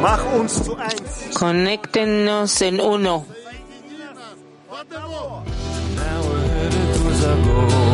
Mach uns zu eins. Conéctenos en uno. Now we're headed towards our goal.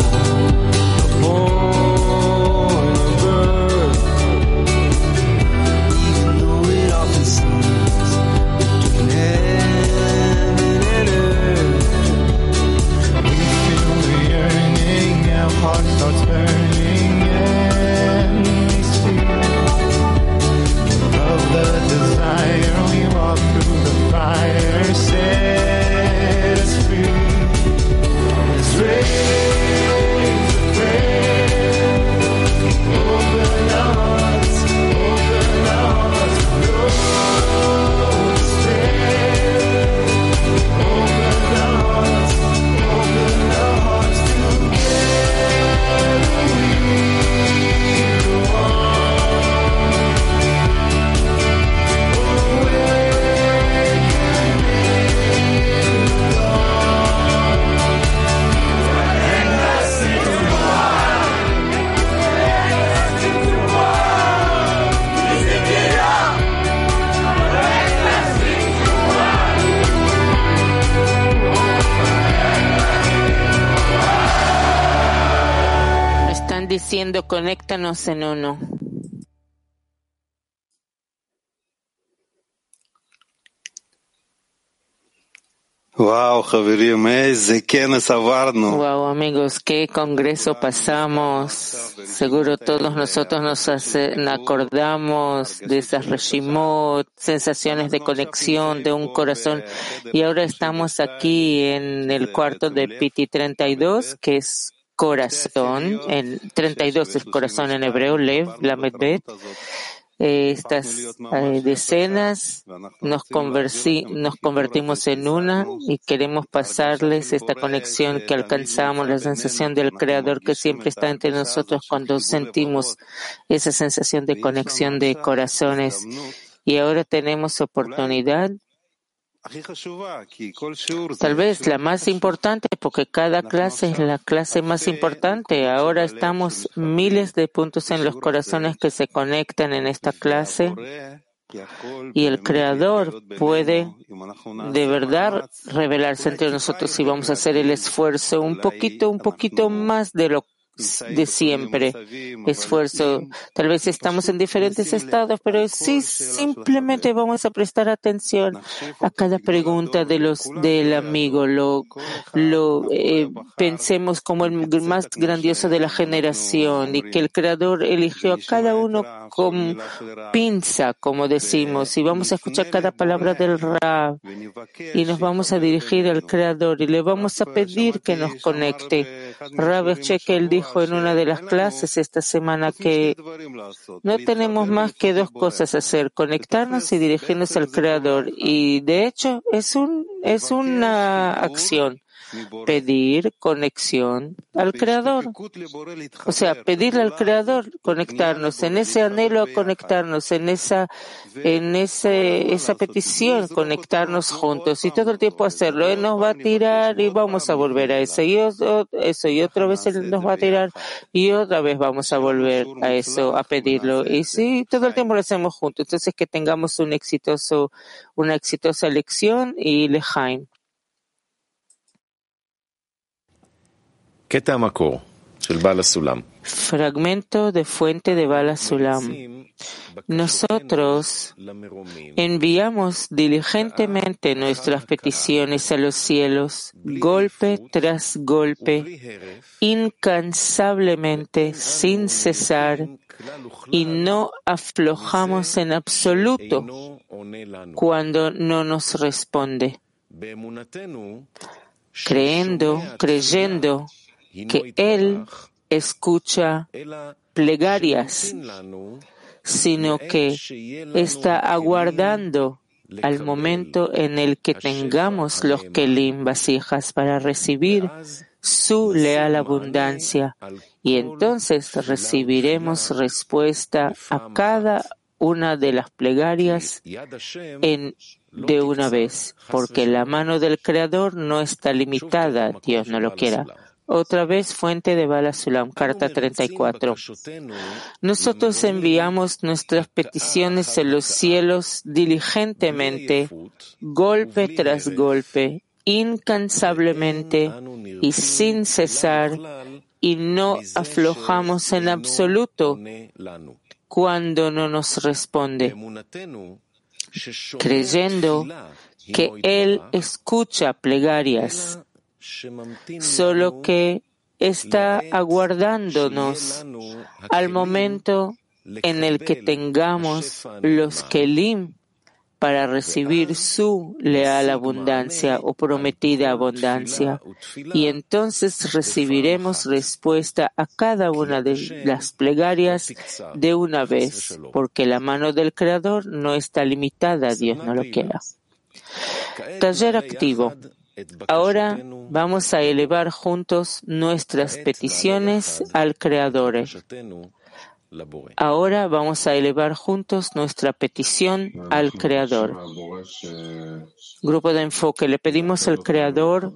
diciendo conéctanos en uno. Wow, wow, amigos, qué congreso pasamos. Seguro todos nosotros nos acordamos de esas reshimot, sensaciones de conexión de un corazón. Y ahora estamos aquí en el cuarto de Piti 32, que es corazón. El 32 es corazón en hebreo, Lev, Lamed Bet. Eh, Estas eh, decenas nos, conversi- nos convertimos en una y queremos pasarles esta conexión que alcanzamos, la sensación del Creador que siempre está entre nosotros cuando sentimos esa sensación de conexión de corazones. Y ahora tenemos oportunidad, Tal vez la más importante, porque cada clase es la clase más importante. Ahora estamos miles de puntos en los corazones que se conectan en esta clase. Y el Creador puede de verdad revelarse entre nosotros si vamos a hacer el esfuerzo un poquito, un poquito más de lo de siempre. Esfuerzo. Tal vez estamos en diferentes estados, pero sí simplemente vamos a prestar atención a cada pregunta de los del amigo. Lo, lo eh, pensemos como el más grandioso de la generación y que el Creador eligió a cada uno con pinza, como decimos, y vamos a escuchar cada palabra del Rab y nos vamos a dirigir al Creador y le vamos a pedir que nos conecte. Rab Shekel dijo en una de las clases esta semana que no tenemos más que dos cosas a hacer, conectarnos y dirigirnos al Creador. Y de hecho es un, es una acción. Pedir conexión al Creador. O sea, pedirle al Creador conectarnos, en ese anhelo a conectarnos, en esa, en ese, esa petición, conectarnos juntos y todo el tiempo hacerlo. Él nos va a tirar y vamos a volver a eso. Y o- eso, y otra vez Él nos va a tirar y otra vez vamos a volver a eso, a pedirlo. Y sí, todo el tiempo lo hacemos juntos. Entonces que tengamos un exitoso, una exitosa lección y lejaim. Fragmento de fuente de Bala Sulam. Nosotros enviamos diligentemente nuestras peticiones a los cielos, golpe tras golpe, incansablemente, sin cesar, y no aflojamos en absoluto cuando no nos responde, creyendo, creyendo que Él escucha plegarias, sino que está aguardando al momento en el que tengamos los kelim vasijas para recibir su leal abundancia. y entonces recibiremos respuesta a cada una de las plegarias en de una vez, porque la mano del Creador no está limitada, Dios no lo quiera, Otra vez, fuente de Bala Sulam, carta 34. Nosotros enviamos nuestras peticiones en los cielos diligentemente, golpe tras golpe, incansablemente y sin cesar, y no aflojamos en absoluto cuando no nos responde, creyendo que Él escucha plegarias, solo que está aguardándonos al momento en el que tengamos los kelim para recibir su leal abundancia o prometida abundancia. Y entonces recibiremos respuesta a cada una de las plegarias de una vez, porque la mano del Creador no está limitada, Dios no lo quiera. Taller activo. Ahora vamos a elevar juntos nuestras peticiones al Creador. Ahora vamos a elevar juntos nuestra petición al Creador. Grupo de enfoque. Le pedimos al Creador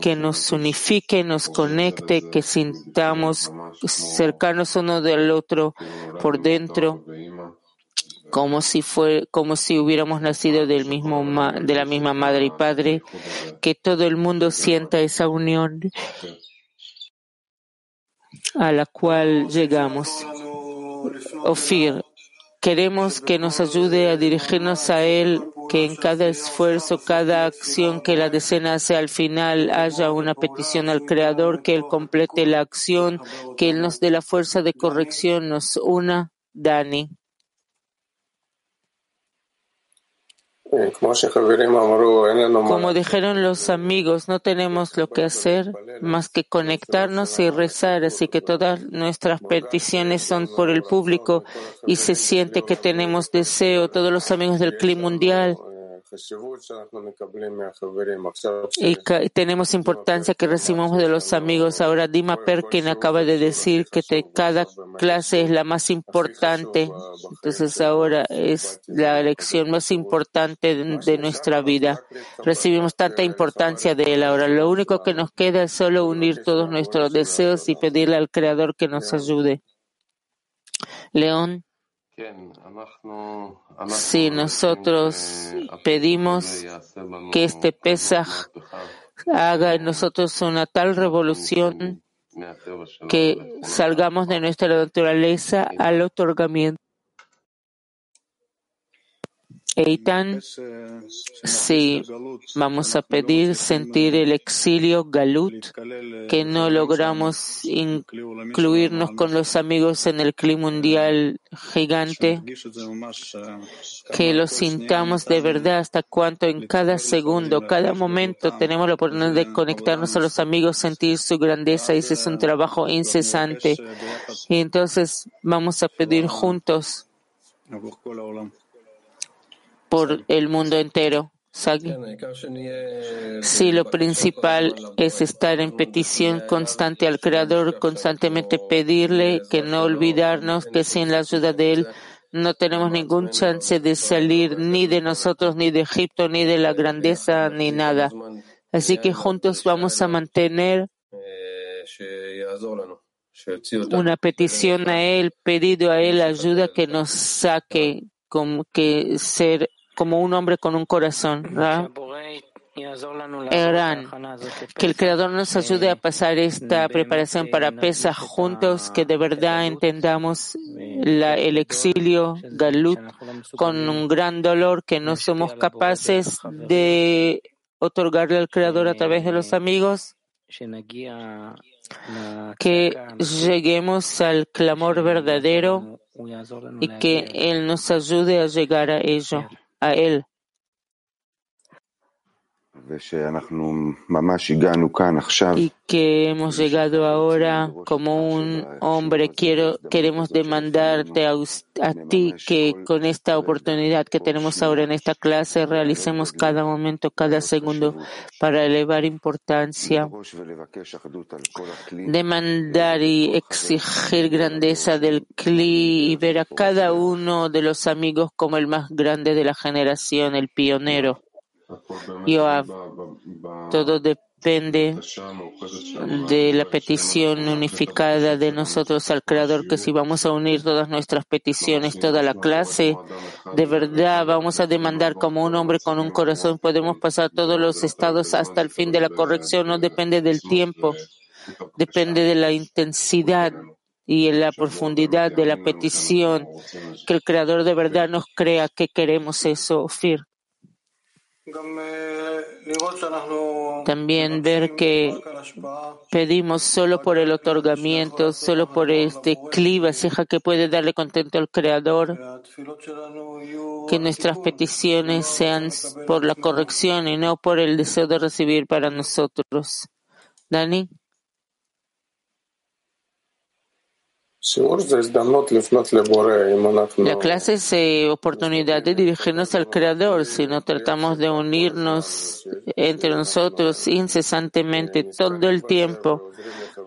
que nos unifique, nos conecte, que sintamos cercanos uno del otro por dentro, como si fue, como hubiéramos nacido del mismo de la misma madre y padre, que todo el mundo sienta esa unión a la cual llegamos. Ofir, queremos que nos ayude a dirigirnos a Él, que en cada esfuerzo, cada acción que la decena hace al final haya una petición al Creador, que Él complete la acción, que Él nos dé la fuerza de corrección, nos una, Dani. Como dijeron los amigos, no tenemos lo que hacer más que conectarnos y rezar, así que todas nuestras peticiones son por el público y se siente que tenemos deseo, todos los amigos del clima mundial y tenemos importancia que recibimos de los amigos. Ahora Dima Perkin acaba de decir que cada clase es la más importante. Entonces ahora es la lección más importante de, nuestra vida. Recibimos tanta importancia de él. Ahora lo único que nos queda es solo unir todos nuestros deseos y pedirle al Creador que nos ayude. León. Si nosotros pedimos que este Pesaj haga en nosotros una tal revolución que salgamos de nuestra naturaleza al otorgamiento. Eitan, si vamos a pedir sentir el exilio galut, que no logramos incluirnos con los amigos en el clima mundial gigante, que lo sintamos de verdad hasta cuanto en cada segundo, cada momento tenemos la oportunidad de conectarnos a los amigos, sentir su grandeza y ese es un trabajo incesante. Y entonces vamos a pedir juntos por el mundo entero. Si lo principal es estar en petición constante al Creador, constantemente pedirle que no olvidarnos que sin la ayuda de Él no tenemos ningún chance de salir ni de nosotros, ni de Egipto, ni de la grandeza, ni nada. Así que juntos vamos a mantener una petición a Él, pedido a Él ayuda que nos saque, como que ser como un hombre con un corazón. que el Creador nos ayude a pasar esta preparación para Pesach juntos, que de verdad entendamos el exilio, Galut, con un gran dolor que no somos capaces de otorgarle al Creador a través de los amigos, que lleguemos al clamor verdadero y que Él nos ayude a llegar a ello a Él. Y que hemos llegado ahora como un hombre, quiero, queremos demandarte a, a, ti que con esta oportunidad que tenemos ahora en esta clase realicemos cada momento, cada segundo para elevar importancia, demandar y exigir grandeza del CLI y ver a cada uno de los amigos como el más grande de la generación, el pionero. Yoav, todo depende de la petición unificada de nosotros al Creador, que si vamos a unir todas nuestras peticiones, toda la clase, de verdad vamos a demandar como un hombre con un corazón, podemos pasar todos los estados hasta el fin de la corrección, no depende del tiempo, depende de la intensidad y en la profundidad de la petición, que el Creador de verdad nos crea que queremos eso, Fir. También ver que pedimos solo por el otorgamiento, solo por este cliva, ceja que puede darle contento al Creador, que nuestras peticiones sean por la corrección y no por el deseo de recibir para nosotros. Dani. La clase es eh, oportunidad de dirigirnos al Creador. Si no tratamos de unirnos entre nosotros incesantemente todo el tiempo,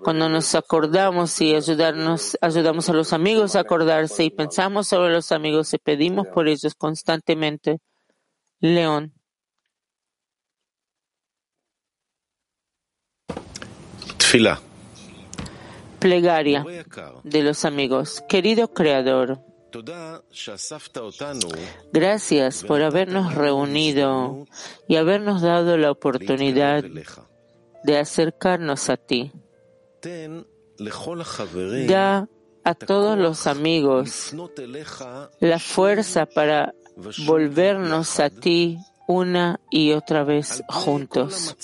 cuando nos acordamos y ayudarnos, ayudamos a los amigos a acordarse y pensamos sobre los amigos y pedimos por ellos constantemente. León. Tfila plegaria de los amigos. Querido Creador, gracias por habernos reunido y habernos dado la oportunidad de acercarnos a ti. Da a todos los amigos la fuerza para volvernos a ti una y otra vez juntos,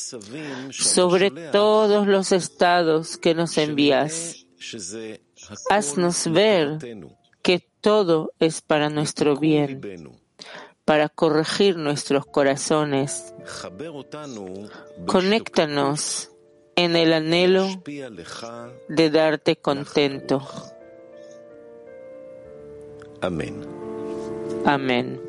sobre todos los estados que nos envías. Haznos ver que todo es para nuestro bien, para corregir nuestros corazones. Conéctanos en el anhelo de darte contento. Amén. Amén.